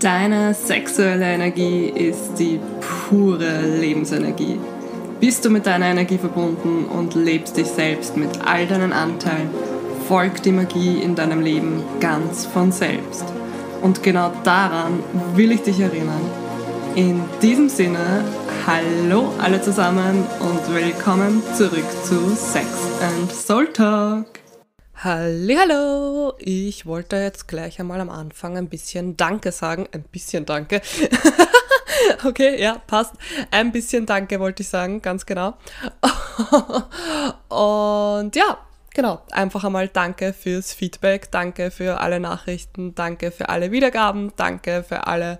Deine sexuelle Energie ist die pure Lebensenergie. Bist du mit deiner Energie verbunden und lebst dich selbst mit all deinen Anteilen, folgt die Magie in deinem Leben ganz von selbst. Und genau daran will ich dich erinnern. In diesem Sinne, hallo alle zusammen und willkommen zurück zu Sex and Soul Talk. Hallo, ich wollte jetzt gleich einmal am Anfang ein bisschen Danke sagen. Ein bisschen Danke. okay, ja, passt. Ein bisschen Danke wollte ich sagen, ganz genau. Und ja, genau, einfach einmal Danke fürs Feedback, danke für alle Nachrichten, danke für alle Wiedergaben, danke für alle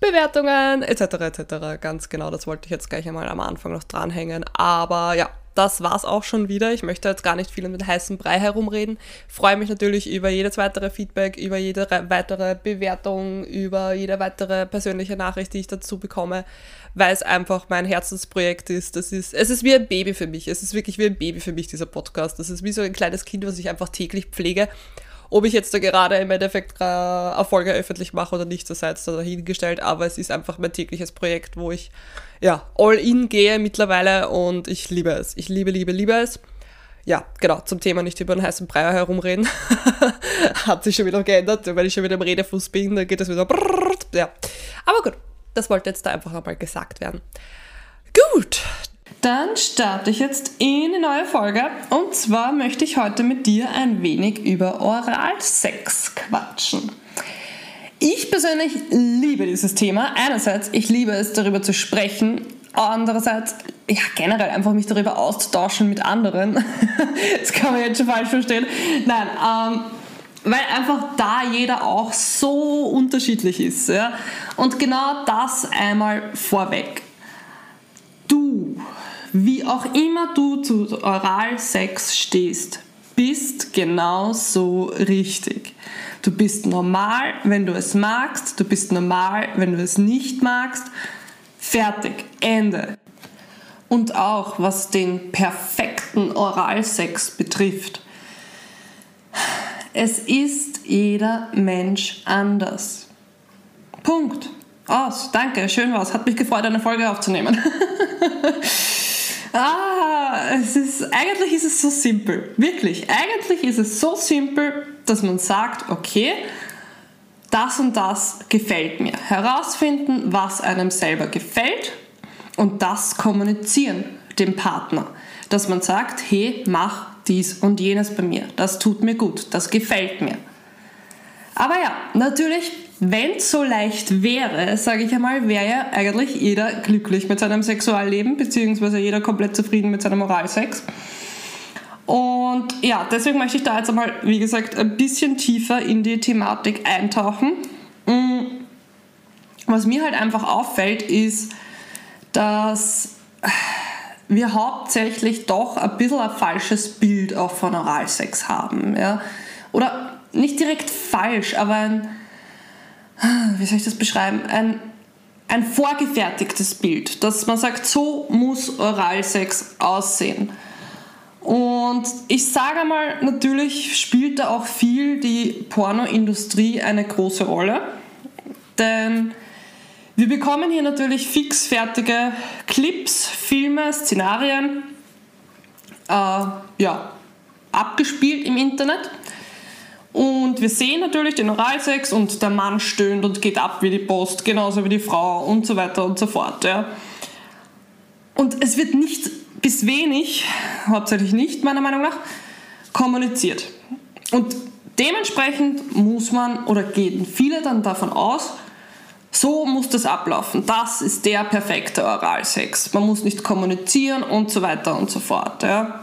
Bewertungen etc. etc. Ganz genau, das wollte ich jetzt gleich einmal am Anfang noch dranhängen. Aber ja, das war's auch schon wieder. Ich möchte jetzt gar nicht viel mit heißem Brei herumreden. Freue mich natürlich über jedes weitere Feedback, über jede weitere Bewertung, über jede weitere persönliche Nachricht, die ich dazu bekomme, weil es einfach mein Herzensprojekt ist. Das ist, es ist wie ein Baby für mich. Es ist wirklich wie ein Baby für mich, dieser Podcast. Das ist wie so ein kleines Kind, was ich einfach täglich pflege. Ob ich jetzt da gerade im Endeffekt Erfolge öffentlich mache oder nicht, das sei jetzt da dahingestellt, aber es ist einfach mein tägliches Projekt, wo ich ja all in gehe mittlerweile und ich liebe es. Ich liebe, liebe, liebe es. Ja, genau, zum Thema nicht über einen heißen Brei herumreden. Hat sich schon wieder geändert, wenn ich schon wieder im Redefuß bin, dann geht das wieder. Ja. Aber gut, das wollte jetzt da einfach einmal gesagt werden. Gut, dann starte ich jetzt in eine neue Folge und zwar möchte ich heute mit dir ein wenig über Oralsex quatschen. Ich persönlich liebe dieses Thema. Einerseits, ich liebe es, darüber zu sprechen. Andererseits, ja, generell einfach mich darüber auszutauschen mit anderen. das kann man jetzt schon falsch verstehen. Nein, ähm, weil einfach da jeder auch so unterschiedlich ist. Ja? Und genau das einmal vorweg. Du wie auch immer du zu Oralsex stehst, bist genau so richtig. Du bist normal, wenn du es magst, du bist normal, wenn du es nicht magst. Fertig, Ende. Und auch was den perfekten Oralsex betrifft. Es ist jeder Mensch anders. Punkt. Aus. Danke, schön war's. Hat mich gefreut, eine Folge aufzunehmen. Ah, es ist, eigentlich ist es so simpel. Wirklich. Eigentlich ist es so simpel, dass man sagt, okay, das und das gefällt mir. Herausfinden, was einem selber gefällt und das kommunizieren dem Partner. Dass man sagt, hey, mach dies und jenes bei mir. Das tut mir gut, das gefällt mir. Aber ja, natürlich wenn es so leicht wäre, sage ich einmal, wäre ja eigentlich jeder glücklich mit seinem Sexualleben, beziehungsweise jeder komplett zufrieden mit seinem Moralsex. Und ja, deswegen möchte ich da jetzt einmal, wie gesagt, ein bisschen tiefer in die Thematik eintauchen. Mm, was mir halt einfach auffällt, ist, dass wir hauptsächlich doch ein bisschen ein falsches Bild auch von Oralsex haben. Ja? Oder nicht direkt falsch, aber ein wie soll ich das beschreiben, ein, ein vorgefertigtes Bild, dass man sagt, so muss Oralsex aussehen. Und ich sage mal, natürlich spielt da auch viel die Pornoindustrie eine große Rolle, denn wir bekommen hier natürlich fixfertige Clips, Filme, Szenarien, äh, ja, abgespielt im Internet. Und wir sehen natürlich den Oralsex und der Mann stöhnt und geht ab wie die Post, genauso wie die Frau und so weiter und so fort. Ja. Und es wird nicht bis wenig, hauptsächlich nicht meiner Meinung nach, kommuniziert. Und dementsprechend muss man oder gehen viele dann davon aus, so muss das ablaufen. Das ist der perfekte Oralsex. Man muss nicht kommunizieren und so weiter und so fort. Ja.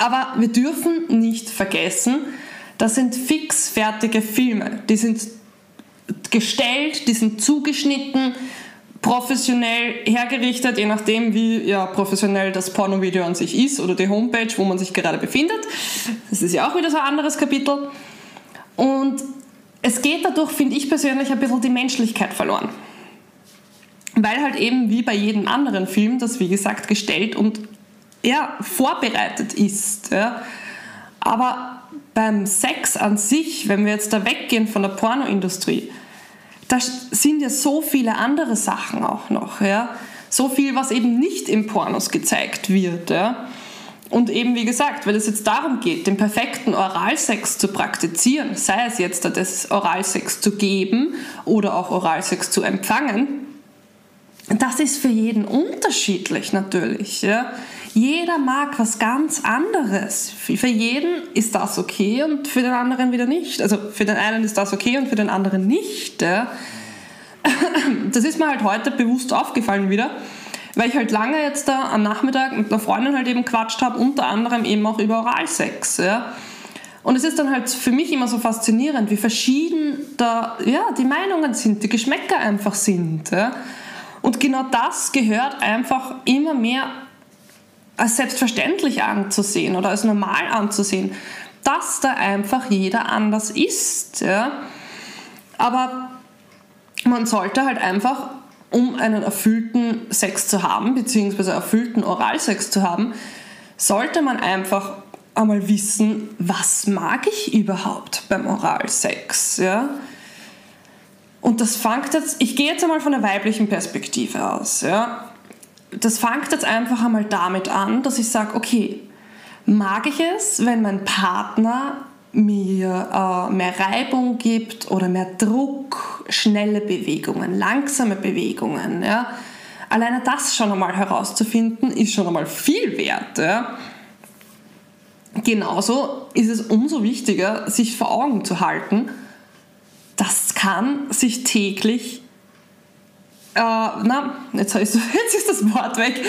Aber wir dürfen nicht vergessen, das sind fix fertige Filme. Die sind gestellt, die sind zugeschnitten, professionell hergerichtet, je nachdem, wie ja, professionell das Pornovideo an sich ist oder die Homepage, wo man sich gerade befindet. Das ist ja auch wieder so ein anderes Kapitel. Und es geht dadurch, finde ich persönlich, ein bisschen die Menschlichkeit verloren. Weil halt eben wie bei jedem anderen Film, das wie gesagt gestellt und ja, vorbereitet ist. Ja. Aber beim Sex an sich, wenn wir jetzt da weggehen von der Pornoindustrie, da sind ja so viele andere Sachen auch noch, ja. So viel, was eben nicht im Pornos gezeigt wird, ja. Und eben wie gesagt, wenn es jetzt darum geht, den perfekten Oralsex zu praktizieren, sei es jetzt das Oralsex zu geben oder auch Oralsex zu empfangen, das ist für jeden unterschiedlich natürlich. Ja. Jeder mag was ganz anderes. Für jeden ist das okay und für den anderen wieder nicht. Also für den einen ist das okay und für den anderen nicht. Das ist mir halt heute bewusst aufgefallen wieder, weil ich halt lange jetzt da am Nachmittag mit einer Freundin halt eben quatscht habe, unter anderem eben auch über Oralsex. Und es ist dann halt für mich immer so faszinierend, wie verschieden da ja, die Meinungen sind, die Geschmäcker einfach sind. Und genau das gehört einfach immer mehr als selbstverständlich anzusehen oder als normal anzusehen, dass da einfach jeder anders ist. Ja? Aber man sollte halt einfach, um einen erfüllten Sex zu haben, beziehungsweise erfüllten Oralsex zu haben, sollte man einfach einmal wissen, was mag ich überhaupt beim Oralsex. Ja? Und das fängt jetzt, ich gehe jetzt einmal von der weiblichen Perspektive aus. Ja? Das fängt jetzt einfach einmal damit an, dass ich sage, okay, mag ich es, wenn mein Partner mir äh, mehr Reibung gibt oder mehr Druck, schnelle Bewegungen, langsame Bewegungen. Ja? Alleine das schon einmal herauszufinden, ist schon einmal viel wert. Ja? Genauso ist es umso wichtiger, sich vor Augen zu halten, das kann sich täglich äh, na, jetzt, ist, jetzt ist das Wort weg.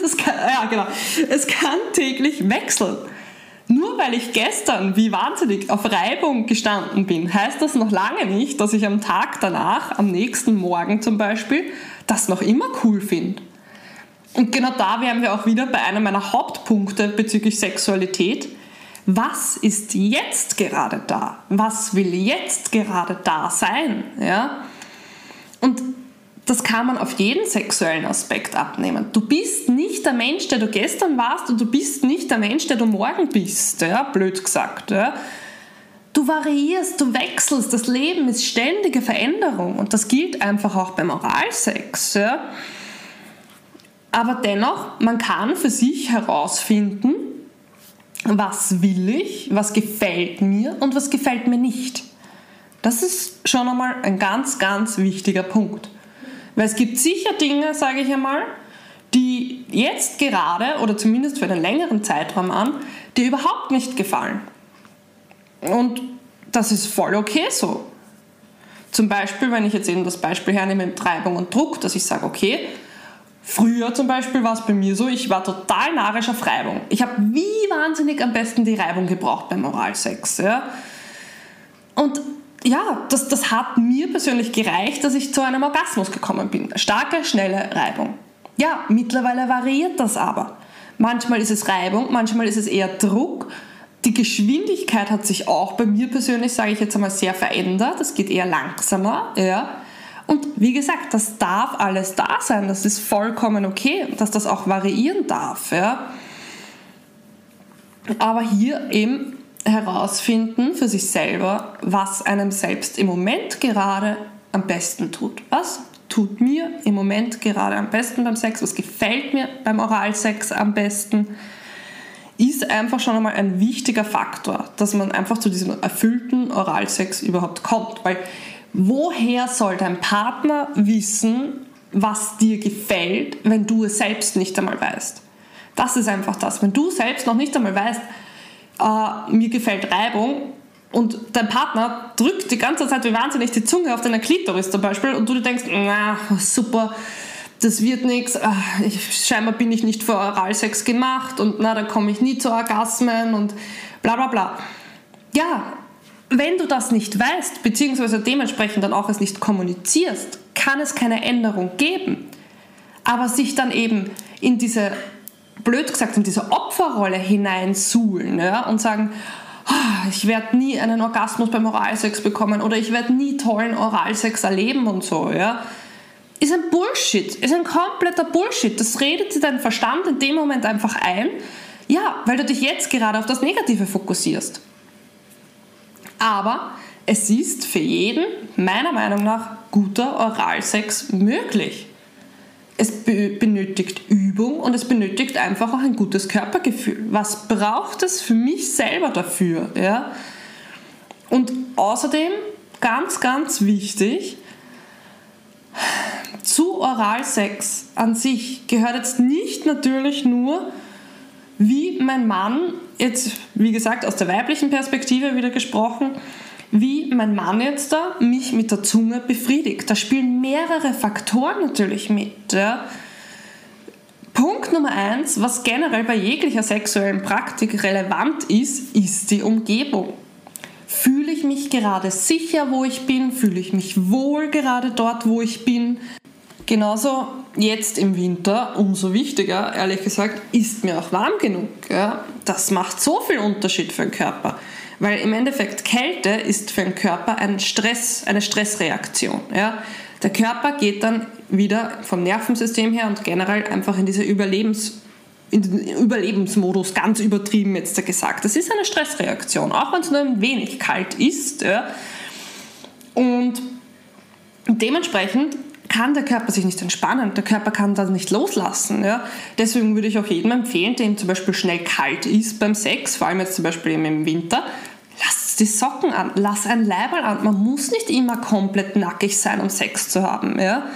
Das kann, ja, genau. Es kann täglich wechseln. Nur weil ich gestern wie wahnsinnig auf Reibung gestanden bin, heißt das noch lange nicht, dass ich am Tag danach, am nächsten Morgen zum Beispiel, das noch immer cool finde. Und genau da wären wir auch wieder bei einem meiner Hauptpunkte bezüglich Sexualität was ist jetzt gerade da? Was will jetzt gerade da sein? Ja? Und das kann man auf jeden sexuellen Aspekt abnehmen. Du bist nicht der Mensch, der du gestern warst und du bist nicht der Mensch, der du morgen bist, ja? blöd gesagt. Ja? Du variierst, du wechselst, das Leben ist ständige Veränderung und das gilt einfach auch beim Oralsex. Ja? Aber dennoch, man kann für sich herausfinden, was will ich, was gefällt mir und was gefällt mir nicht. Das ist schon einmal ein ganz, ganz wichtiger Punkt. Weil es gibt sicher Dinge, sage ich einmal, die jetzt gerade oder zumindest für einen längeren Zeitraum an, dir überhaupt nicht gefallen. Und das ist voll okay so. Zum Beispiel, wenn ich jetzt eben das Beispiel hernehme mit Treibung und Druck, dass ich sage, okay, Früher zum Beispiel war es bei mir so, ich war total narrisch auf Reibung. Ich habe wie wahnsinnig am besten die Reibung gebraucht beim Oralsex. Ja? Und ja, das, das hat mir persönlich gereicht, dass ich zu einem Orgasmus gekommen bin. Starke, schnelle Reibung. Ja, mittlerweile variiert das aber. Manchmal ist es Reibung, manchmal ist es eher Druck. Die Geschwindigkeit hat sich auch bei mir persönlich, sage ich jetzt einmal, sehr verändert. Es geht eher langsamer. Ja. Und wie gesagt, das darf alles da sein, das ist vollkommen okay, dass das auch variieren darf. Ja? Aber hier eben herausfinden für sich selber, was einem selbst im Moment gerade am besten tut. Was tut mir im Moment gerade am besten beim Sex? Was gefällt mir beim Oralsex am besten? Ist einfach schon einmal ein wichtiger Faktor, dass man einfach zu diesem erfüllten Oralsex überhaupt kommt. Weil Woher soll dein Partner wissen, was dir gefällt, wenn du es selbst nicht einmal weißt? Das ist einfach das. Wenn du selbst noch nicht einmal weißt, äh, mir gefällt Reibung und dein Partner drückt die ganze Zeit wie wahnsinnig die Zunge auf deiner Klitoris zum Beispiel und du denkst, na super, das wird nichts, ah, scheinbar bin ich nicht für Oralsex gemacht und na, da komme ich nie zu Orgasmen und bla bla bla. Ja, wenn du das nicht weißt, beziehungsweise dementsprechend dann auch es nicht kommunizierst, kann es keine Änderung geben. Aber sich dann eben in diese, blöd gesagt, in diese Opferrolle hineinsuhlen ja, und sagen, oh, ich werde nie einen Orgasmus beim Oralsex bekommen oder ich werde nie tollen Oralsex erleben und so, ja, ist ein Bullshit, ist ein kompletter Bullshit. Das redet dir dein Verstand in dem Moment einfach ein, ja, weil du dich jetzt gerade auf das Negative fokussierst. Aber es ist für jeden, meiner Meinung nach, guter Oralsex möglich. Es benötigt Übung und es benötigt einfach auch ein gutes Körpergefühl. Was braucht es für mich selber dafür? Ja? Und außerdem, ganz, ganz wichtig, zu Oralsex an sich gehört jetzt nicht natürlich nur, wie mein Mann, jetzt wie gesagt aus der weiblichen Perspektive wieder gesprochen, wie mein Mann jetzt da mich mit der Zunge befriedigt. Da spielen mehrere Faktoren natürlich mit. Ja. Punkt Nummer eins, was generell bei jeglicher sexuellen Praktik relevant ist, ist die Umgebung. Fühle ich mich gerade sicher, wo ich bin? Fühle ich mich wohl gerade dort, wo ich bin? Genauso jetzt im Winter, umso wichtiger, ehrlich gesagt, ist mir auch warm genug. Ja? Das macht so viel Unterschied für den Körper. Weil im Endeffekt Kälte ist für den Körper ein Stress, eine Stressreaktion. Ja? Der Körper geht dann wieder vom Nervensystem her und generell einfach in diese Überlebens in den Überlebensmodus, ganz übertrieben jetzt gesagt. Das ist eine Stressreaktion, auch wenn es nur ein wenig kalt ist. Ja. Und dementsprechend kann der Körper sich nicht entspannen, der Körper kann das nicht loslassen. Ja. Deswegen würde ich auch jedem empfehlen, dem zum Beispiel schnell kalt ist beim Sex, vor allem jetzt zum Beispiel im Winter, die Socken an, lass ein Leiberl an. Man muss nicht immer komplett nackig sein, um Sex zu haben. Ja.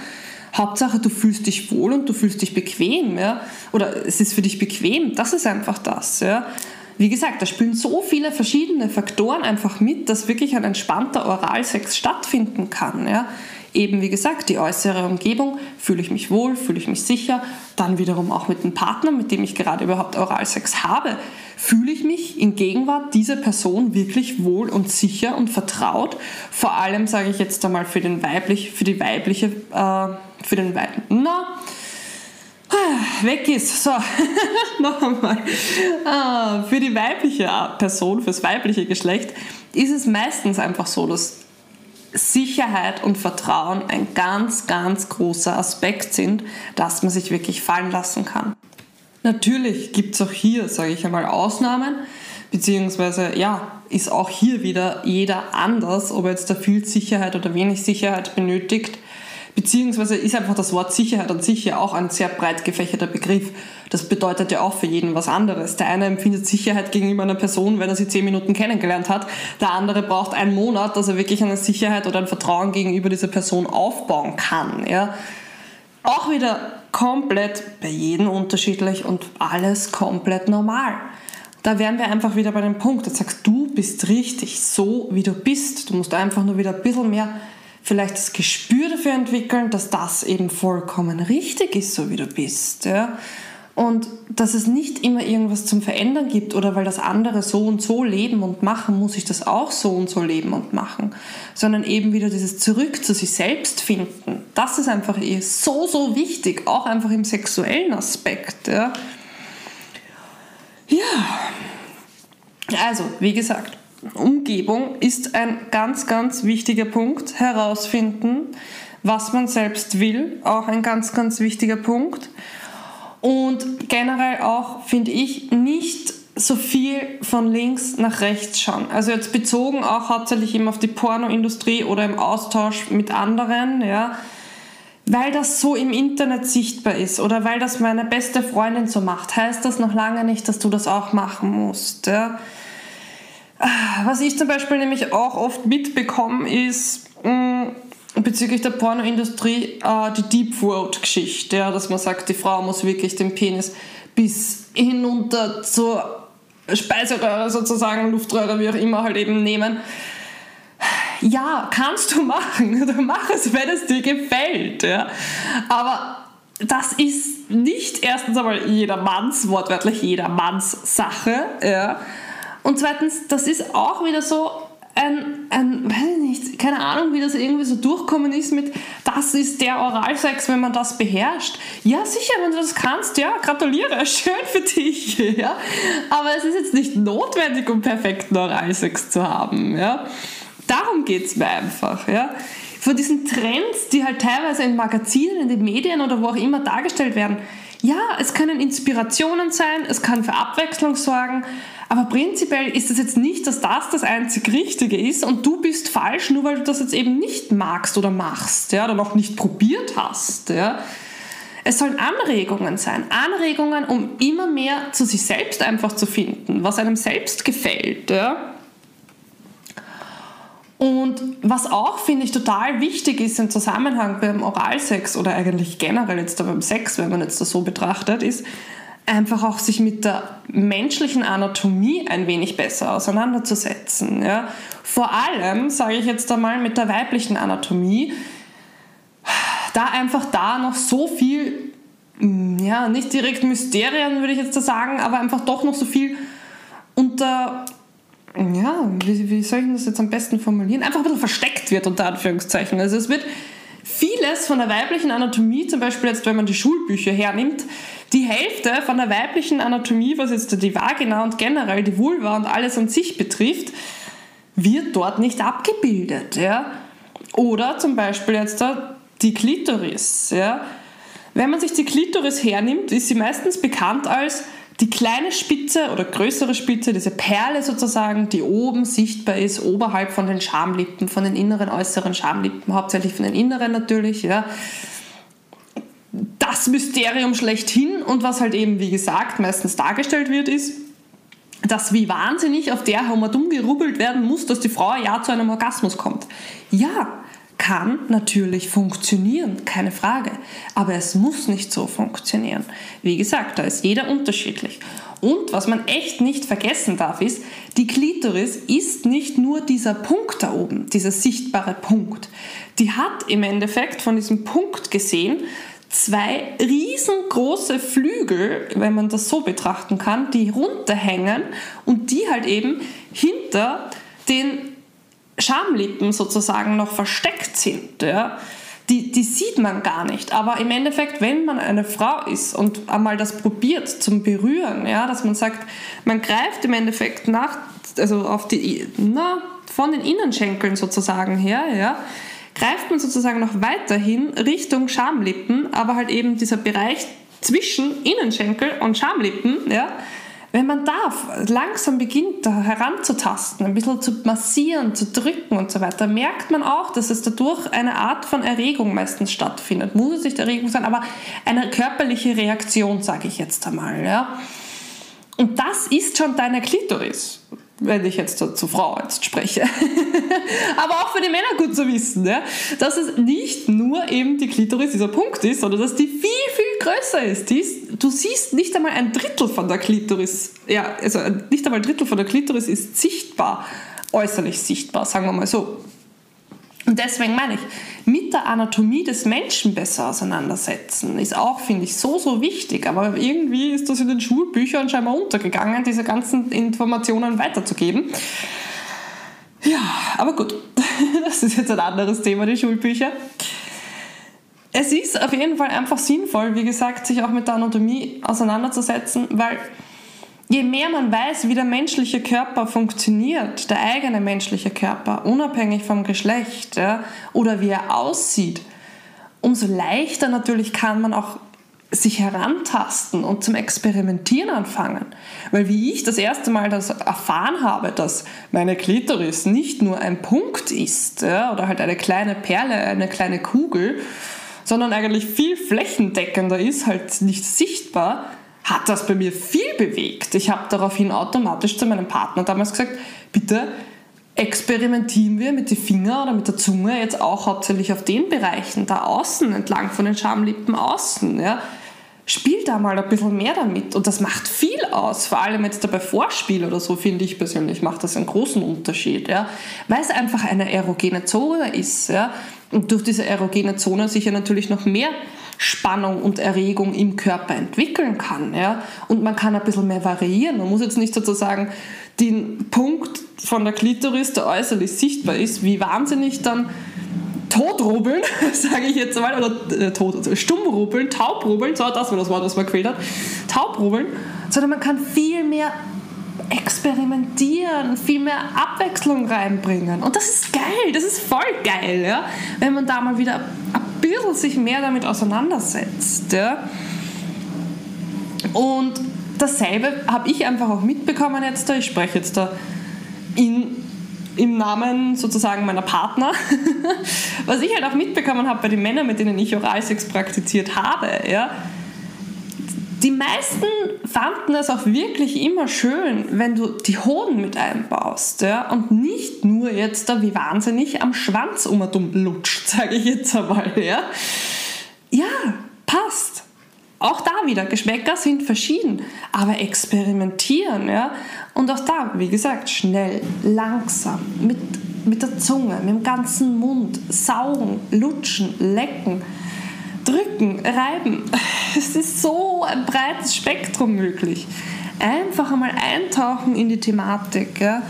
Hauptsache, du fühlst dich wohl und du fühlst dich bequem. Ja? Oder es ist für dich bequem. Das ist einfach das. Ja? Wie gesagt, da spielen so viele verschiedene Faktoren einfach mit, dass wirklich ein entspannter Oralsex stattfinden kann. Ja? Eben wie gesagt, die äußere Umgebung, fühle ich mich wohl, fühle ich mich sicher, dann wiederum auch mit dem Partner, mit dem ich gerade überhaupt Oralsex habe, fühle ich mich in Gegenwart dieser Person wirklich wohl und sicher und vertraut. Vor allem sage ich jetzt einmal für, den weiblich, für die weibliche, äh, für den weiblichen, na, weg ist. So, noch einmal. Ah, für die weibliche Person, fürs weibliche Geschlecht, ist es meistens einfach so, dass Sicherheit und Vertrauen ein ganz, ganz großer Aspekt sind, dass man sich wirklich fallen lassen kann. Natürlich gibt es auch hier, sage ich einmal, Ausnahmen, beziehungsweise ja, ist auch hier wieder jeder anders, ob er jetzt da viel Sicherheit oder wenig Sicherheit benötigt. Beziehungsweise ist einfach das Wort Sicherheit an sich ja auch ein sehr breit gefächerter Begriff. Das bedeutet ja auch für jeden was anderes. Der eine empfindet Sicherheit gegenüber einer Person, wenn er sie zehn Minuten kennengelernt hat. Der andere braucht einen Monat, dass er wirklich eine Sicherheit oder ein Vertrauen gegenüber dieser Person aufbauen kann. Ja. Auch wieder komplett bei jedem unterschiedlich und alles komplett normal. Da wären wir einfach wieder bei dem Punkt, da sagst du bist richtig, so wie du bist. Du musst einfach nur wieder ein bisschen mehr vielleicht das Gespür dafür entwickeln, dass das eben vollkommen richtig ist, so wie du bist. Ja? Und dass es nicht immer irgendwas zum Verändern gibt oder weil das andere so und so leben und machen, muss ich das auch so und so leben und machen. Sondern eben wieder dieses Zurück zu sich selbst finden. Das ist einfach eh so, so wichtig, auch einfach im sexuellen Aspekt. Ja, ja. also wie gesagt, Umgebung ist ein ganz, ganz wichtiger Punkt. Herausfinden, was man selbst will, auch ein ganz, ganz wichtiger Punkt. Und generell auch, finde ich, nicht so viel von links nach rechts schauen. Also jetzt bezogen auch hauptsächlich eben auf die Pornoindustrie oder im Austausch mit anderen, ja. Weil das so im Internet sichtbar ist oder weil das meine beste Freundin so macht, heißt das noch lange nicht, dass du das auch machen musst. Ja. Was ich zum Beispiel nämlich auch oft mitbekomme, ist mh, mm, bezüglich der Pornoindustrie äh, die Deep Throat-Geschichte, ja, dass man sagt, die Frau muss wirklich den Penis bis hinunter zur Speiseröhre sozusagen, Luftröhre, wie auch immer, halt eben nehmen. Ja, kannst du machen. Du mach es, wenn es dir gefällt. Ja. Aber das ist nicht erstens einmal jedermanns, wortwörtlich jedermanns Sache. Ja. Und zweitens, das ist auch wieder so ein, ein, weiß ich nicht, keine Ahnung, wie das irgendwie so durchkommen ist mit, das ist der Oralsex, wenn man das beherrscht. Ja, sicher, wenn du das kannst, ja, gratuliere, schön für dich, ja. Aber es ist jetzt nicht notwendig, um perfekten Oralsex zu haben, ja. Darum geht es mir einfach, ja. Von diesen Trends, die halt teilweise in Magazinen, in den Medien oder wo auch immer dargestellt werden, ja, es können Inspirationen sein, es kann für Abwechslung sorgen, aber prinzipiell ist es jetzt nicht, dass das das einzig Richtige ist und du bist falsch, nur weil du das jetzt eben nicht magst oder machst ja, oder noch nicht probiert hast. Ja. Es sollen Anregungen sein, Anregungen, um immer mehr zu sich selbst einfach zu finden, was einem selbst gefällt. Ja. Und was auch, finde ich, total wichtig ist im Zusammenhang beim Oralsex oder eigentlich generell jetzt beim Sex, wenn man jetzt das so betrachtet, ist einfach auch sich mit der menschlichen Anatomie ein wenig besser auseinanderzusetzen. Ja. Vor allem, sage ich jetzt einmal, mit der weiblichen Anatomie, da einfach da noch so viel, ja, nicht direkt Mysterien würde ich jetzt da sagen, aber einfach doch noch so viel unter ja, wie, wie soll ich das jetzt am besten formulieren? Einfach ein bisschen versteckt wird, unter Anführungszeichen. Also es wird vieles von der weiblichen Anatomie, zum Beispiel jetzt, wenn man die Schulbücher hernimmt, die Hälfte von der weiblichen Anatomie, was jetzt die Vagina und generell die Vulva und alles an sich betrifft, wird dort nicht abgebildet. Ja? Oder zum Beispiel jetzt die Klitoris. Ja? Wenn man sich die Klitoris hernimmt, ist sie meistens bekannt als die kleine Spitze oder größere Spitze, diese Perle sozusagen, die oben sichtbar ist, oberhalb von den Schamlippen, von den inneren, äußeren Schamlippen, hauptsächlich von den inneren natürlich, ja. Das Mysterium schlechthin und was halt eben, wie gesagt, meistens dargestellt wird, ist, dass wie wahnsinnig auf der dumm gerubbelt werden muss, dass die Frau ja zu einem Orgasmus kommt. Ja, kann natürlich funktionieren, keine Frage. Aber es muss nicht so funktionieren. Wie gesagt, da ist jeder unterschiedlich. Und was man echt nicht vergessen darf, ist, die Klitoris ist nicht nur dieser Punkt da oben, dieser sichtbare Punkt. Die hat im Endeffekt von diesem Punkt gesehen zwei riesengroße Flügel, wenn man das so betrachten kann, die runterhängen und die halt eben hinter den Schamlippen sozusagen noch versteckt sind. Ja? Die, die sieht man gar nicht. Aber im Endeffekt, wenn man eine Frau ist und einmal das probiert zum Berühren, ja, dass man sagt, man greift im Endeffekt nach, also auf die, na, von den Innenschenkeln sozusagen her, ja, greift man sozusagen noch weiterhin Richtung Schamlippen, aber halt eben dieser Bereich zwischen Innenschenkel und Schamlippen, ja, wenn man da langsam beginnt, heranzutasten, ein bisschen zu massieren, zu drücken und so weiter, merkt man auch, dass es dadurch eine Art von Erregung meistens stattfindet. Muss es nicht Erregung sein, aber eine körperliche Reaktion, sage ich jetzt einmal. Ja? Und das ist schon deine Klitoris wenn ich jetzt zur, zur Frau jetzt spreche. Aber auch für die Männer gut zu wissen, ja, dass es nicht nur eben die Klitoris dieser Punkt ist, sondern dass die viel, viel größer ist. Die ist. Du siehst nicht einmal ein Drittel von der Klitoris, ja, also nicht einmal ein Drittel von der Klitoris ist sichtbar, äußerlich sichtbar, sagen wir mal so. Und deswegen meine ich, mit der Anatomie des Menschen besser auseinandersetzen, ist auch, finde ich, so, so wichtig. Aber irgendwie ist das in den Schulbüchern scheinbar untergegangen, diese ganzen Informationen weiterzugeben. Ja, aber gut, das ist jetzt ein anderes Thema, die Schulbücher. Es ist auf jeden Fall einfach sinnvoll, wie gesagt, sich auch mit der Anatomie auseinanderzusetzen, weil je mehr man weiß, wie der menschliche Körper funktioniert, der eigene menschliche Körper, unabhängig vom Geschlecht ja, oder wie er aussieht, umso leichter natürlich kann man auch sich herantasten und zum Experimentieren anfangen. Weil wie ich das erste Mal das erfahren habe, dass meine Klitoris nicht nur ein Punkt ist ja, oder halt eine kleine Perle, eine kleine Kugel, sondern eigentlich viel flächendeckender ist, halt nicht sichtbar, hat das bei mir viel bewegt. Ich habe daraufhin automatisch zu meinem Partner damals gesagt, bitte experimentieren wir mit den Fingern oder mit der Zunge jetzt auch hauptsächlich auf den Bereichen, da außen, entlang von den Schamlippen außen. Ja. Spiel da mal ein bisschen mehr damit und das macht viel aus, vor allem jetzt bei Vorspiel oder so, finde ich persönlich, macht das einen großen Unterschied, ja. weil es einfach eine erogene Zone ist. Ja. Und durch diese erogene Zone sich ja natürlich noch mehr Spannung und Erregung im Körper entwickeln kann. Ja? Und man kann ein bisschen mehr variieren. Man muss jetzt nicht sozusagen den Punkt von der Klitoris, der äußerlich sichtbar ist, wie wahnsinnig dann totrubbeln, sage ich jetzt mal, oder äh, tot, also stummrubbeln, taubrubbeln, so, das war das Wort, was man gefehlt hat, taubrubbeln, sondern man kann viel mehr experimentieren, viel mehr Abwechslung reinbringen. Und das ist geil, das ist voll geil, ja? wenn man da mal wieder ein bisschen sich mehr damit auseinandersetzt. Ja? Und dasselbe habe ich einfach auch mitbekommen jetzt da. Ich spreche jetzt da in, im Namen sozusagen meiner Partner. Was ich halt auch mitbekommen habe bei den Männern, mit denen ich Oralsex praktiziert habe, ja, die meisten fanden es auch wirklich immer schön, wenn du die Hoden mit einbaust ja, und nicht nur jetzt da wie wahnsinnig am Schwanz um lutscht, sage ich jetzt einmal. Ja, ja passt. Auch da wieder, Geschmäcker sind verschieden, aber experimentieren, ja. Und auch da, wie gesagt, schnell, langsam, mit, mit der Zunge, mit dem ganzen Mund, saugen, lutschen, lecken drücken, reiben. Es ist so ein breites Spektrum möglich. Einfach einmal eintauchen in die Thematik. Ja.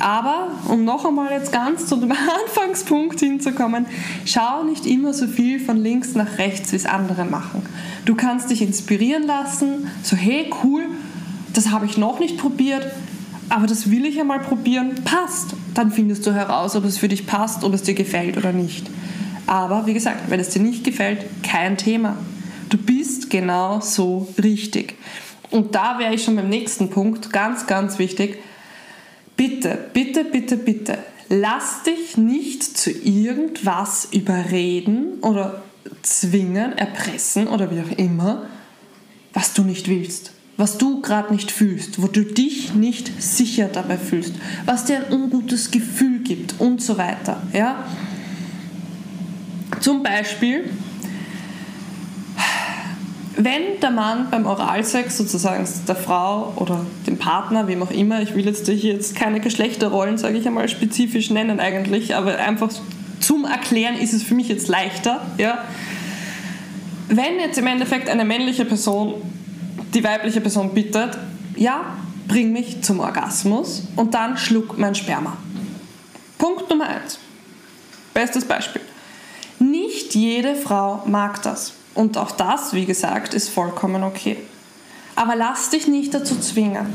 Aber um noch einmal jetzt ganz zu dem Anfangspunkt hinzukommen, schau nicht immer so viel von links nach rechts, wie es andere machen. Du kannst dich inspirieren lassen, so hey, cool, das habe ich noch nicht probiert, aber das will ich einmal probieren, passt. Dann findest du heraus, ob es für dich passt, ob es dir gefällt oder nicht. Aber wie gesagt, wenn es dir nicht gefällt, kein Thema. Du bist genau so richtig. Und da wäre ich schon beim nächsten Punkt, ganz, ganz wichtig. Bitte, bitte, bitte, bitte, lass dich nicht zu irgendwas überreden oder zwingen, erpressen oder wie auch immer, was du nicht willst, was du gerade nicht fühlst, wo du dich nicht sicher dabei fühlst, was dir ein ungutes Gefühl gibt und so weiter. Ja? Zum Beispiel, wenn der Mann beim Oralsex sozusagen der Frau oder dem Partner, wem auch immer, ich will jetzt hier jetzt keine Geschlechterrollen, sage ich einmal, spezifisch nennen eigentlich, aber einfach zum Erklären ist es für mich jetzt leichter, ja. Wenn jetzt im Endeffekt eine männliche Person die weibliche Person bittet, ja, bring mich zum Orgasmus und dann schluck mein Sperma. Punkt Nummer eins. Bestes Beispiel. Nicht jede Frau mag das. Und auch das, wie gesagt, ist vollkommen okay. Aber lass dich nicht dazu zwingen.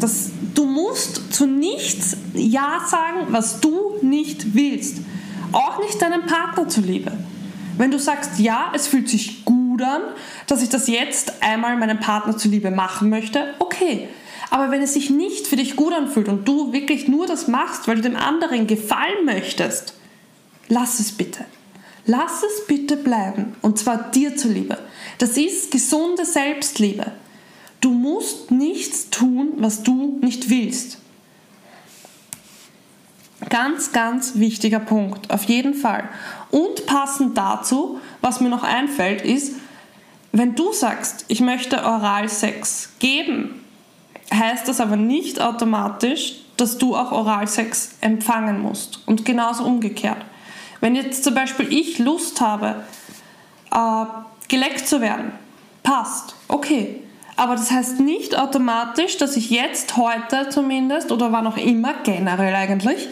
Das, du musst zu nichts Ja sagen, was du nicht willst. Auch nicht deinem Partner zuliebe. Wenn du sagst, ja, es fühlt sich gut an, dass ich das jetzt einmal meinem Partner zuliebe machen möchte, okay. Aber wenn es sich nicht für dich gut anfühlt und du wirklich nur das machst, weil du dem anderen gefallen möchtest, lass es bitte. Lass es bitte bleiben, und zwar dir zuliebe. Das ist gesunde Selbstliebe. Du musst nichts tun, was du nicht willst. Ganz, ganz wichtiger Punkt, auf jeden Fall. Und passend dazu, was mir noch einfällt, ist, wenn du sagst, ich möchte Oralsex geben, heißt das aber nicht automatisch, dass du auch Oralsex empfangen musst. Und genauso umgekehrt. Wenn jetzt zum Beispiel ich Lust habe, äh, geleckt zu werden, passt, okay. Aber das heißt nicht automatisch, dass ich jetzt, heute zumindest, oder wann auch immer, generell eigentlich,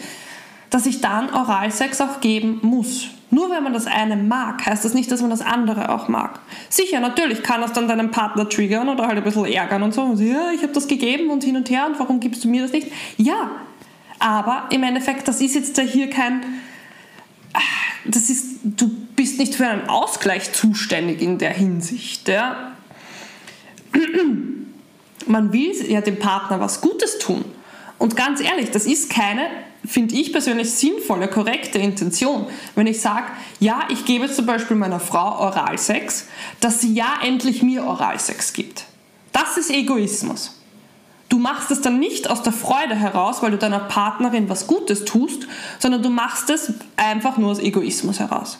dass ich dann Oralsex auch geben muss. Nur wenn man das eine mag, heißt das nicht, dass man das andere auch mag. Sicher, natürlich kann das dann deinen Partner triggern oder halt ein bisschen ärgern und so. Und ja, ich habe das gegeben und hin und her und warum gibst du mir das nicht? Ja, aber im Endeffekt, das ist jetzt hier kein das ist, du bist nicht für einen Ausgleich zuständig in der Hinsicht. Ja? Man will ja dem Partner was Gutes tun. Und ganz ehrlich, das ist keine, finde ich persönlich, sinnvolle, korrekte Intention. Wenn ich sage, ja, ich gebe zum Beispiel meiner Frau Oralsex, dass sie ja endlich mir Oralsex gibt. Das ist Egoismus. Du machst es dann nicht aus der Freude heraus, weil du deiner Partnerin was Gutes tust, sondern du machst es einfach nur aus Egoismus heraus.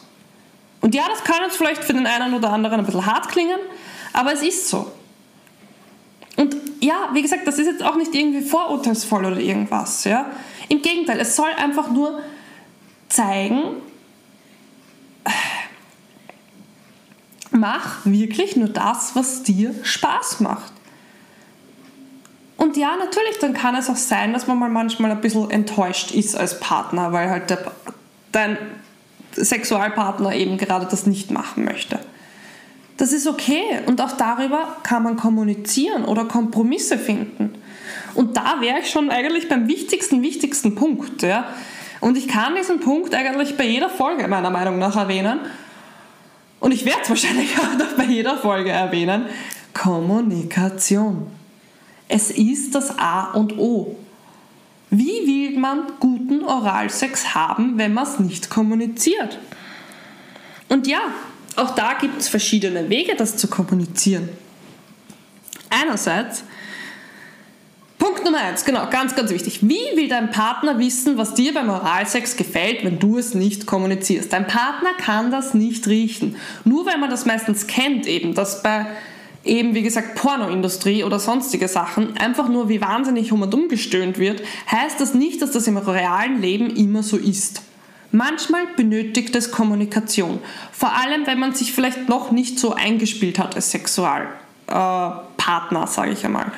Und ja, das kann jetzt vielleicht für den einen oder anderen ein bisschen hart klingen, aber es ist so. Und ja, wie gesagt, das ist jetzt auch nicht irgendwie vorurteilsvoll oder irgendwas. Ja? Im Gegenteil, es soll einfach nur zeigen, mach wirklich nur das, was dir Spaß macht. Und ja, natürlich, dann kann es auch sein, dass man mal manchmal ein bisschen enttäuscht ist als Partner, weil halt der, dein Sexualpartner eben gerade das nicht machen möchte. Das ist okay und auch darüber kann man kommunizieren oder Kompromisse finden. Und da wäre ich schon eigentlich beim wichtigsten, wichtigsten Punkt. Ja? Und ich kann diesen Punkt eigentlich bei jeder Folge meiner Meinung nach erwähnen. Und ich werde es wahrscheinlich auch noch bei jeder Folge erwähnen. Kommunikation. Es ist das A und O. Wie will man guten Oralsex haben, wenn man es nicht kommuniziert? Und ja, auch da gibt es verschiedene Wege, das zu kommunizieren. Einerseits, Punkt Nummer eins, genau, ganz, ganz wichtig. Wie will dein Partner wissen, was dir beim Oralsex gefällt, wenn du es nicht kommunizierst? Dein Partner kann das nicht riechen. Nur weil man das meistens kennt, eben, dass bei eben wie gesagt Pornoindustrie oder sonstige Sachen einfach nur wie wahnsinnig um und um gestöhnt wird, heißt das nicht, dass das im realen Leben immer so ist. Manchmal benötigt es Kommunikation, vor allem wenn man sich vielleicht noch nicht so eingespielt hat als Sexualpartner, äh, sage ich einmal.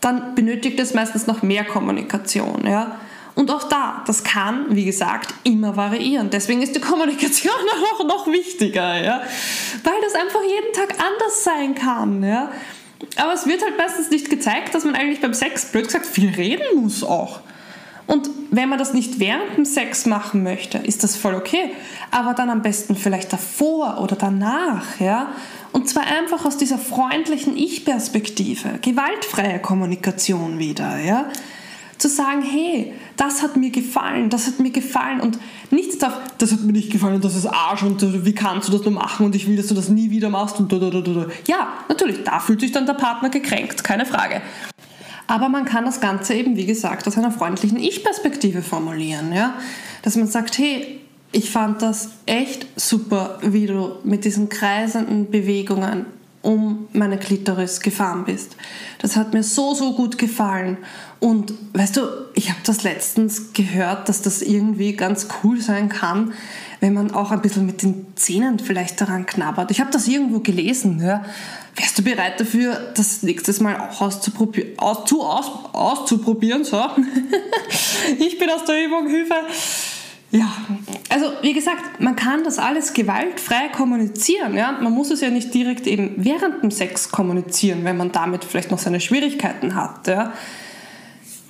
Dann benötigt es meistens noch mehr Kommunikation. Ja? Und auch da, das kann, wie gesagt, immer variieren. Deswegen ist die Kommunikation auch noch wichtiger, ja? weil das einfach jeden Tag anders sein kann. Ja? Aber es wird halt meistens nicht gezeigt, dass man eigentlich beim Sex, blöd gesagt, viel reden muss auch. Und wenn man das nicht während dem Sex machen möchte, ist das voll okay. Aber dann am besten vielleicht davor oder danach, ja. Und zwar einfach aus dieser freundlichen Ich-Perspektive, gewaltfreie Kommunikation wieder, ja zu sagen, hey, das hat mir gefallen, das hat mir gefallen und nichts darf, das hat mir nicht gefallen, das ist Arsch und wie kannst du das nur machen und ich will, dass du das nie wieder machst und da, da, da, da. Ja, natürlich, da fühlt sich dann der Partner gekränkt, keine Frage. Aber man kann das Ganze eben, wie gesagt, aus einer freundlichen Ich-Perspektive formulieren, ja? Dass man sagt, hey, ich fand das echt super, wie du mit diesen kreisenden Bewegungen um meine Klitoris gefahren bist. Das hat mir so, so gut gefallen. Und weißt du, ich habe das letztens gehört, dass das irgendwie ganz cool sein kann, wenn man auch ein bisschen mit den Zähnen vielleicht daran knabbert. Ich habe das irgendwo gelesen. Ja. Wärst du bereit dafür, das nächstes Mal auch auszuprobieren? Aus, aus, auszuprobieren so. ich bin aus der Übung, Hilfe. Ja, also wie gesagt, man kann das alles gewaltfrei kommunizieren. Ja? Man muss es ja nicht direkt eben während dem Sex kommunizieren, wenn man damit vielleicht noch seine Schwierigkeiten hat. Ja?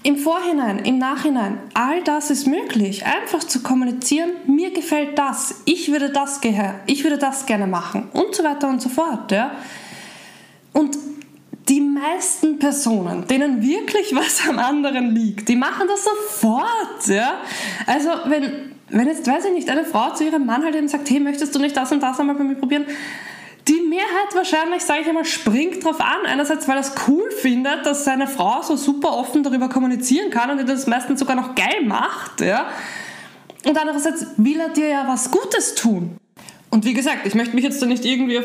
Im Vorhinein, im Nachhinein, all das ist möglich. Einfach zu kommunizieren, mir gefällt das, ich würde das, ich würde das gerne machen und so weiter und so fort. Ja? Und meisten Personen, denen wirklich was am anderen liegt, die machen das sofort. Ja? Also wenn, wenn jetzt, weiß ich nicht, eine Frau zu ihrem Mann halt eben sagt, hey, möchtest du nicht das und das einmal bei mir probieren? Die Mehrheit wahrscheinlich, sage ich einmal, springt drauf an. Einerseits, weil er es cool findet, dass seine Frau so super offen darüber kommunizieren kann und das meistens sogar noch geil macht. Ja? Und andererseits will er dir ja was Gutes tun. Und wie gesagt, ich möchte mich jetzt da nicht irgendwie auf,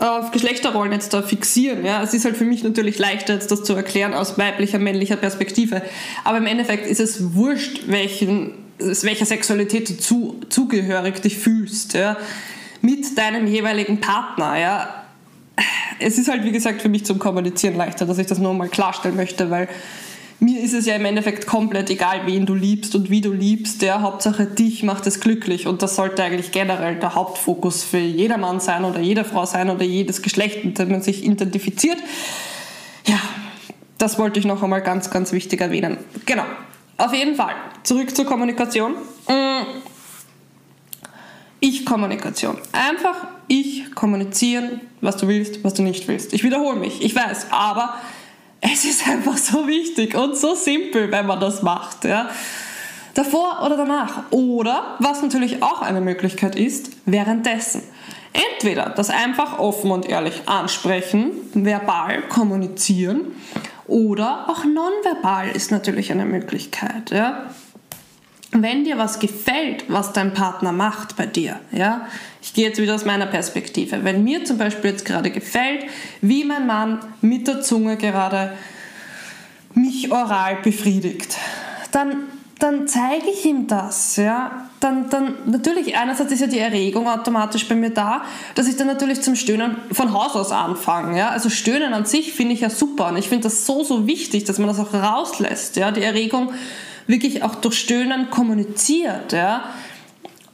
auf, Geschlechterrollen jetzt da fixieren. Ja? Es ist halt für mich natürlich leichter, jetzt das zu erklären aus weiblicher, männlicher Perspektive. Aber im Endeffekt ist es wurscht, welchen, welcher Sexualität du zu, zugehörig dich fühlst. Ja? Mit deinem jeweiligen Partner. Ja? Es ist halt, wie gesagt, für mich zum Kommunizieren leichter, dass ich das nur mal klarstellen möchte, weil mir ist es ja im Endeffekt komplett egal, wen du liebst und wie du liebst. Der Hauptsache dich macht es glücklich und das sollte eigentlich generell der Hauptfokus für jedermann sein oder jede Frau sein oder jedes Geschlecht, mit dem man sich identifiziert. Ja, das wollte ich noch einmal ganz, ganz wichtig erwähnen. Genau. Auf jeden Fall. Zurück zur Kommunikation. Mm. Ich-Kommunikation. Einfach ich kommunizieren, was du willst, was du nicht willst. Ich wiederhole mich, ich weiß, aber es ist einfach so wichtig und so simpel, wenn man das macht. Ja. Davor oder danach. Oder, was natürlich auch eine Möglichkeit ist, währenddessen. Entweder das einfach offen und ehrlich ansprechen, verbal kommunizieren oder auch nonverbal ist natürlich eine Möglichkeit. Ja wenn dir was gefällt, was dein Partner macht bei dir, ja, ich gehe jetzt wieder aus meiner Perspektive, wenn mir zum Beispiel jetzt gerade gefällt, wie mein Mann mit der Zunge gerade mich oral befriedigt, dann, dann zeige ich ihm das, ja, dann, dann natürlich, einerseits ist ja die Erregung automatisch bei mir da, dass ich dann natürlich zum Stöhnen von Haus aus anfange, ja, also Stöhnen an sich finde ich ja super und ich finde das so, so wichtig, dass man das auch rauslässt, ja, die Erregung wirklich auch durch Stöhnen kommuniziert, ja.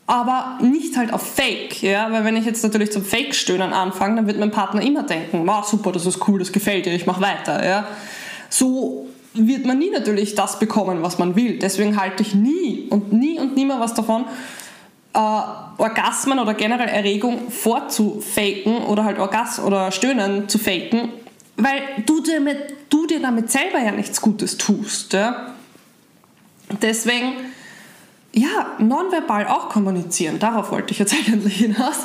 Aber nicht halt auf Fake, ja, weil wenn ich jetzt natürlich zum Fake-Stöhnen anfange, dann wird mein Partner immer denken, wow, super, das ist cool, das gefällt dir, ich mache weiter, ja. So wird man nie natürlich das bekommen, was man will. Deswegen halte ich nie und nie und nimmer was davon, äh, Orgasmen oder generell Erregung vorzufaken oder halt Orgas oder Stöhnen zu faken, weil du dir, mit, du dir damit selber ja nichts Gutes tust. Ja? Deswegen, ja, nonverbal auch kommunizieren, darauf wollte ich jetzt eigentlich hinaus.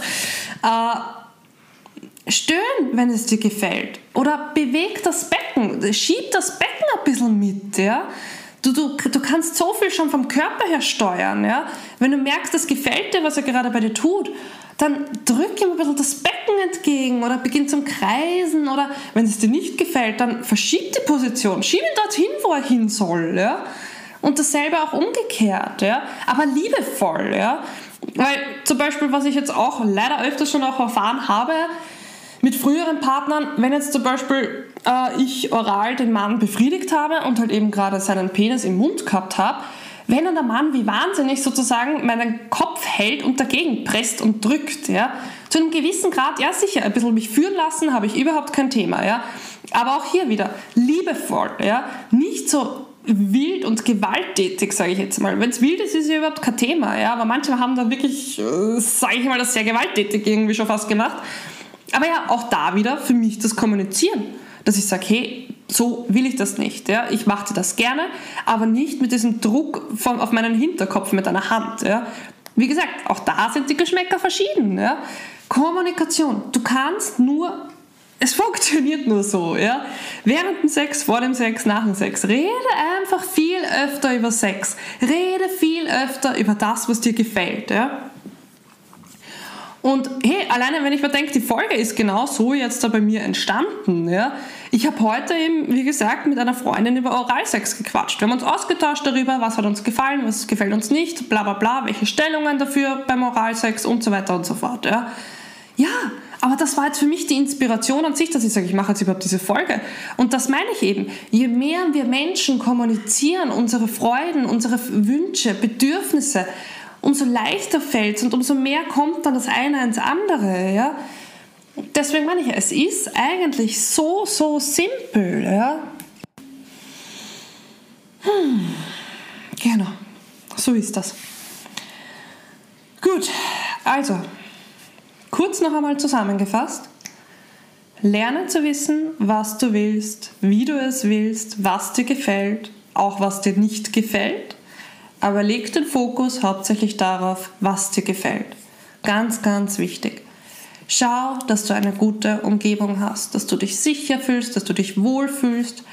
Äh, stören, wenn es dir gefällt. Oder beweg das Becken, schieb das Becken ein bisschen mit. Ja? Du, du, du kannst so viel schon vom Körper her steuern. Ja? Wenn du merkst, es gefällt dir, was er gerade bei dir tut, dann drück ihm ein bisschen das Becken entgegen oder beginn zum Kreisen oder wenn es dir nicht gefällt, dann verschieb die Position, schieb ihn dorthin, wo er hin soll. Ja? Und dasselbe auch umgekehrt, ja? aber liebevoll. Ja? Weil zum Beispiel, was ich jetzt auch leider öfters schon auch erfahren habe, mit früheren Partnern, wenn jetzt zum Beispiel äh, ich oral den Mann befriedigt habe und halt eben gerade seinen Penis im Mund gehabt habe, wenn dann der Mann wie wahnsinnig sozusagen meinen Kopf hält und dagegen presst und drückt, ja, zu einem gewissen Grad, ja sicher, ein bisschen mich führen lassen, habe ich überhaupt kein Thema, ja, aber auch hier wieder liebevoll, ja, nicht so wild und gewalttätig, sage ich jetzt mal. Wenn es wild ist, ist ja überhaupt kein Thema, ja, aber manche haben dann wirklich, äh, sage ich mal, das sehr gewalttätig irgendwie schon fast gemacht. Aber ja, auch da wieder für mich das Kommunizieren, dass ich sage, hey, so will ich das nicht. Ja? Ich mache das gerne, aber nicht mit diesem Druck von, auf meinen Hinterkopf mit einer Hand. Ja? Wie gesagt, auch da sind die Geschmäcker verschieden. Ja? Kommunikation. Du kannst nur, es funktioniert nur so. Ja? Während dem Sex, vor dem Sex, nach dem Sex. Rede einfach viel öfter über Sex. Rede viel öfter über das, was dir gefällt. Ja? Und hey, alleine wenn ich mir denke, die Folge ist genau so jetzt da bei mir entstanden. Ja? Ich habe heute eben, wie gesagt, mit einer Freundin über Oralsex gequatscht. Wir haben uns ausgetauscht darüber, was hat uns gefallen, was gefällt uns nicht, bla bla bla, welche Stellungen dafür beim Oralsex und so weiter und so fort. Ja, ja aber das war jetzt für mich die Inspiration an sich, dass ich sage, ich mache jetzt überhaupt diese Folge. Und das meine ich eben. Je mehr wir Menschen kommunizieren, unsere Freuden, unsere Wünsche, Bedürfnisse, umso leichter fällt es und umso mehr kommt dann das eine ins andere. Ja? Deswegen meine ich, es ist eigentlich so, so simpel. Ja? Hm. Genau, so ist das. Gut, also, kurz noch einmal zusammengefasst. Lerne zu wissen, was du willst, wie du es willst, was dir gefällt, auch was dir nicht gefällt aber leg den Fokus hauptsächlich darauf, was dir gefällt. Ganz, ganz wichtig. Schau, dass du eine gute Umgebung hast, dass du dich sicher fühlst, dass du dich wohlfühlst,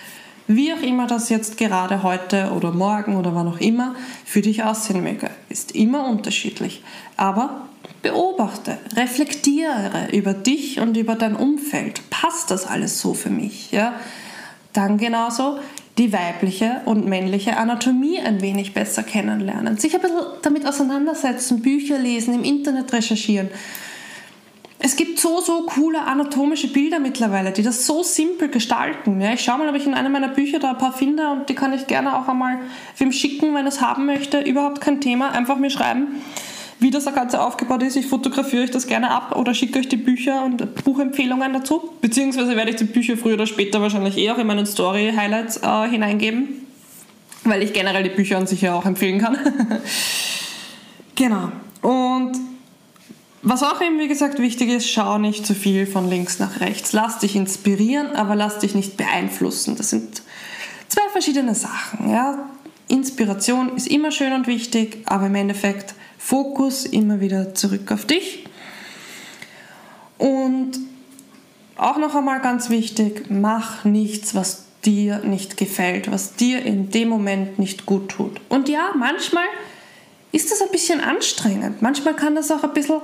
wie auch immer das jetzt gerade heute oder morgen oder wann auch immer für dich aussehen möge. Ist immer unterschiedlich. Aber beobachte, reflektiere über dich und über dein Umfeld. Passt das alles so für mich? Ja? Dann genauso, die weibliche und männliche Anatomie ein wenig besser kennenlernen, sich ein bisschen damit auseinandersetzen, Bücher lesen, im Internet recherchieren. Es gibt so, so coole anatomische Bilder mittlerweile, die das so simpel gestalten. Ja, ich schaue mal, ob ich in einem meiner Bücher da ein paar finde und die kann ich gerne auch einmal wem schicken, wenn es haben möchte. Überhaupt kein Thema, einfach mir schreiben wie das Ganze aufgebaut ist. Ich fotografiere euch das gerne ab oder schicke euch die Bücher und Buchempfehlungen dazu. Beziehungsweise werde ich die Bücher früher oder später wahrscheinlich eh auch in meinen Story-Highlights äh, hineingeben, weil ich generell die Bücher an sich ja auch empfehlen kann. genau. Und was auch eben, wie gesagt, wichtig ist, schau nicht zu viel von links nach rechts. Lass dich inspirieren, aber lass dich nicht beeinflussen. Das sind zwei verschiedene Sachen. Ja? Inspiration ist immer schön und wichtig, aber im Endeffekt Fokus immer wieder zurück auf dich. Und auch noch einmal ganz wichtig, mach nichts, was dir nicht gefällt, was dir in dem Moment nicht gut tut. Und ja, manchmal ist das ein bisschen anstrengend. Manchmal kann das auch ein bisschen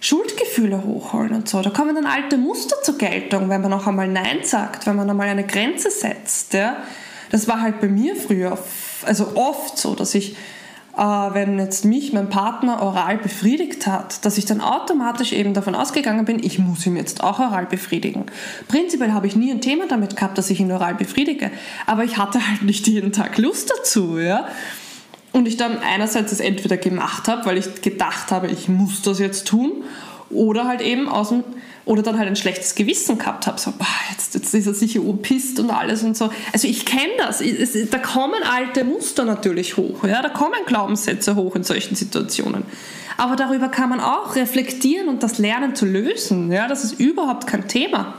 Schuldgefühle hochholen und so. Da kommen dann alte Muster zur Geltung, wenn man noch einmal Nein sagt, wenn man einmal eine Grenze setzt. Ja. Das war halt bei mir früher also oft so, dass ich wenn jetzt mich mein Partner oral befriedigt hat, dass ich dann automatisch eben davon ausgegangen bin, ich muss ihn jetzt auch oral befriedigen. Prinzipiell habe ich nie ein Thema damit gehabt, dass ich ihn oral befriedige, aber ich hatte halt nicht jeden Tag Lust dazu, ja. Und ich dann einerseits es entweder gemacht habe, weil ich gedacht habe, ich muss das jetzt tun, oder halt eben aus dem oder dann halt ein schlechtes Gewissen gehabt habe, so, boah, jetzt, jetzt ist er sicher urpisst und alles und so. Also ich kenne das, es, da kommen alte Muster natürlich hoch, ja? da kommen Glaubenssätze hoch in solchen Situationen. Aber darüber kann man auch reflektieren und das lernen zu lösen, ja? das ist überhaupt kein Thema.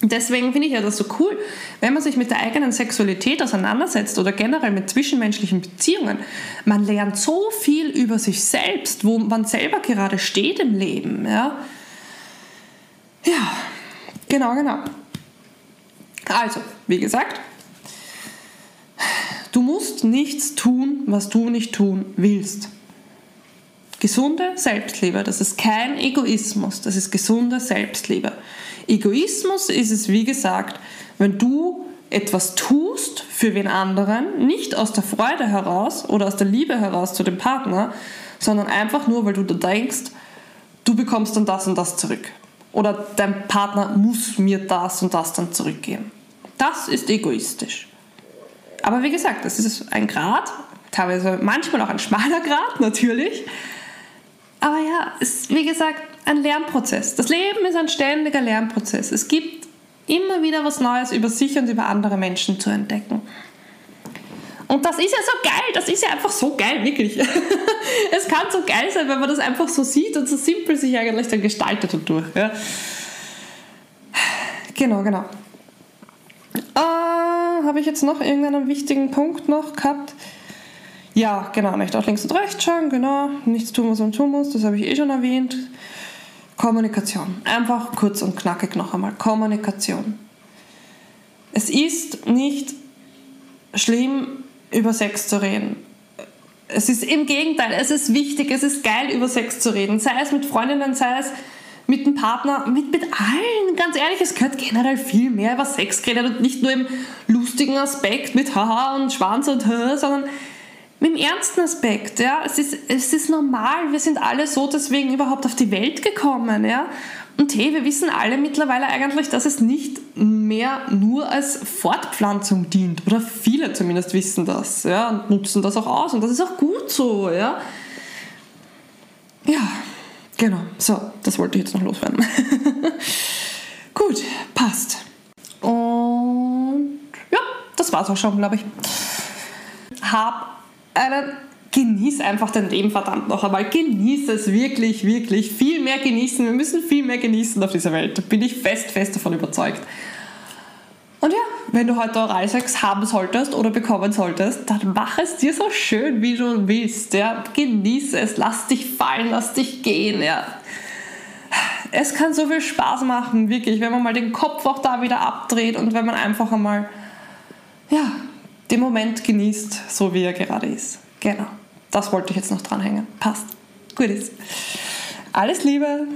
Deswegen finde ich ja das so cool, wenn man sich mit der eigenen Sexualität auseinandersetzt oder generell mit zwischenmenschlichen Beziehungen. Man lernt so viel über sich selbst, wo man selber gerade steht im Leben. Ja, ja genau, genau. Also, wie gesagt, du musst nichts tun, was du nicht tun willst. Gesunde Selbstliebe, das ist kein Egoismus, das ist gesunde Selbstliebe. Egoismus ist es, wie gesagt, wenn du etwas tust für wen anderen, nicht aus der Freude heraus oder aus der Liebe heraus zu dem Partner, sondern einfach nur, weil du da denkst, du bekommst dann das und das zurück. Oder dein Partner muss mir das und das dann zurückgeben. Das ist egoistisch. Aber wie gesagt, das ist ein Grad, teilweise manchmal auch ein schmaler Grad, natürlich. Aber ja, es ist wie gesagt ein Lernprozess. Das Leben ist ein ständiger Lernprozess. Es gibt immer wieder was Neues über sich und über andere Menschen zu entdecken. Und das ist ja so geil, das ist ja einfach so geil, wirklich. es kann so geil sein, wenn man das einfach so sieht und so simpel sich eigentlich dann gestaltet und durch. Ja. Genau, genau. Äh, Habe ich jetzt noch irgendeinen wichtigen Punkt noch gehabt? Ja, genau, nicht auch links und rechts schauen, genau. Nichts tun, was man tun muss, das habe ich eh schon erwähnt. Kommunikation. Einfach kurz und knackig noch einmal. Kommunikation. Es ist nicht schlimm, über Sex zu reden. Es ist im Gegenteil, es ist wichtig, es ist geil, über Sex zu reden. Sei es mit Freundinnen, sei es mit dem Partner, mit, mit allen. Ganz ehrlich, es gehört generell viel mehr über Sex geredet und nicht nur im lustigen Aspekt mit Haha und Schwanz und Hö, sondern mit dem ernsten Aspekt, ja, es ist, es ist normal, wir sind alle so deswegen überhaupt auf die Welt gekommen, ja. Und hey, wir wissen alle mittlerweile eigentlich, dass es nicht mehr nur als Fortpflanzung dient. Oder viele zumindest wissen das, ja, und nutzen das auch aus. Und das ist auch gut so, ja. Ja, genau. So, das wollte ich jetzt noch loswerden. gut, passt. Und ja, das war's auch schon, glaube ich. Hab einen genieß einfach dein Leben verdammt noch einmal. Genieß es wirklich, wirklich. Viel mehr genießen. Wir müssen viel mehr genießen auf dieser Welt. Da bin ich fest, fest davon überzeugt. Und ja, wenn du heute Oralsex haben solltest oder bekommen solltest, dann mach es dir so schön, wie du willst. Ja. Genieß es, lass dich fallen, lass dich gehen. Ja. Es kann so viel Spaß machen, wirklich, wenn man mal den Kopf auch da wieder abdreht und wenn man einfach einmal ja, den Moment genießt, so wie er gerade ist. Genau. Das wollte ich jetzt noch dranhängen. Passt. Gut ist. Alles Liebe.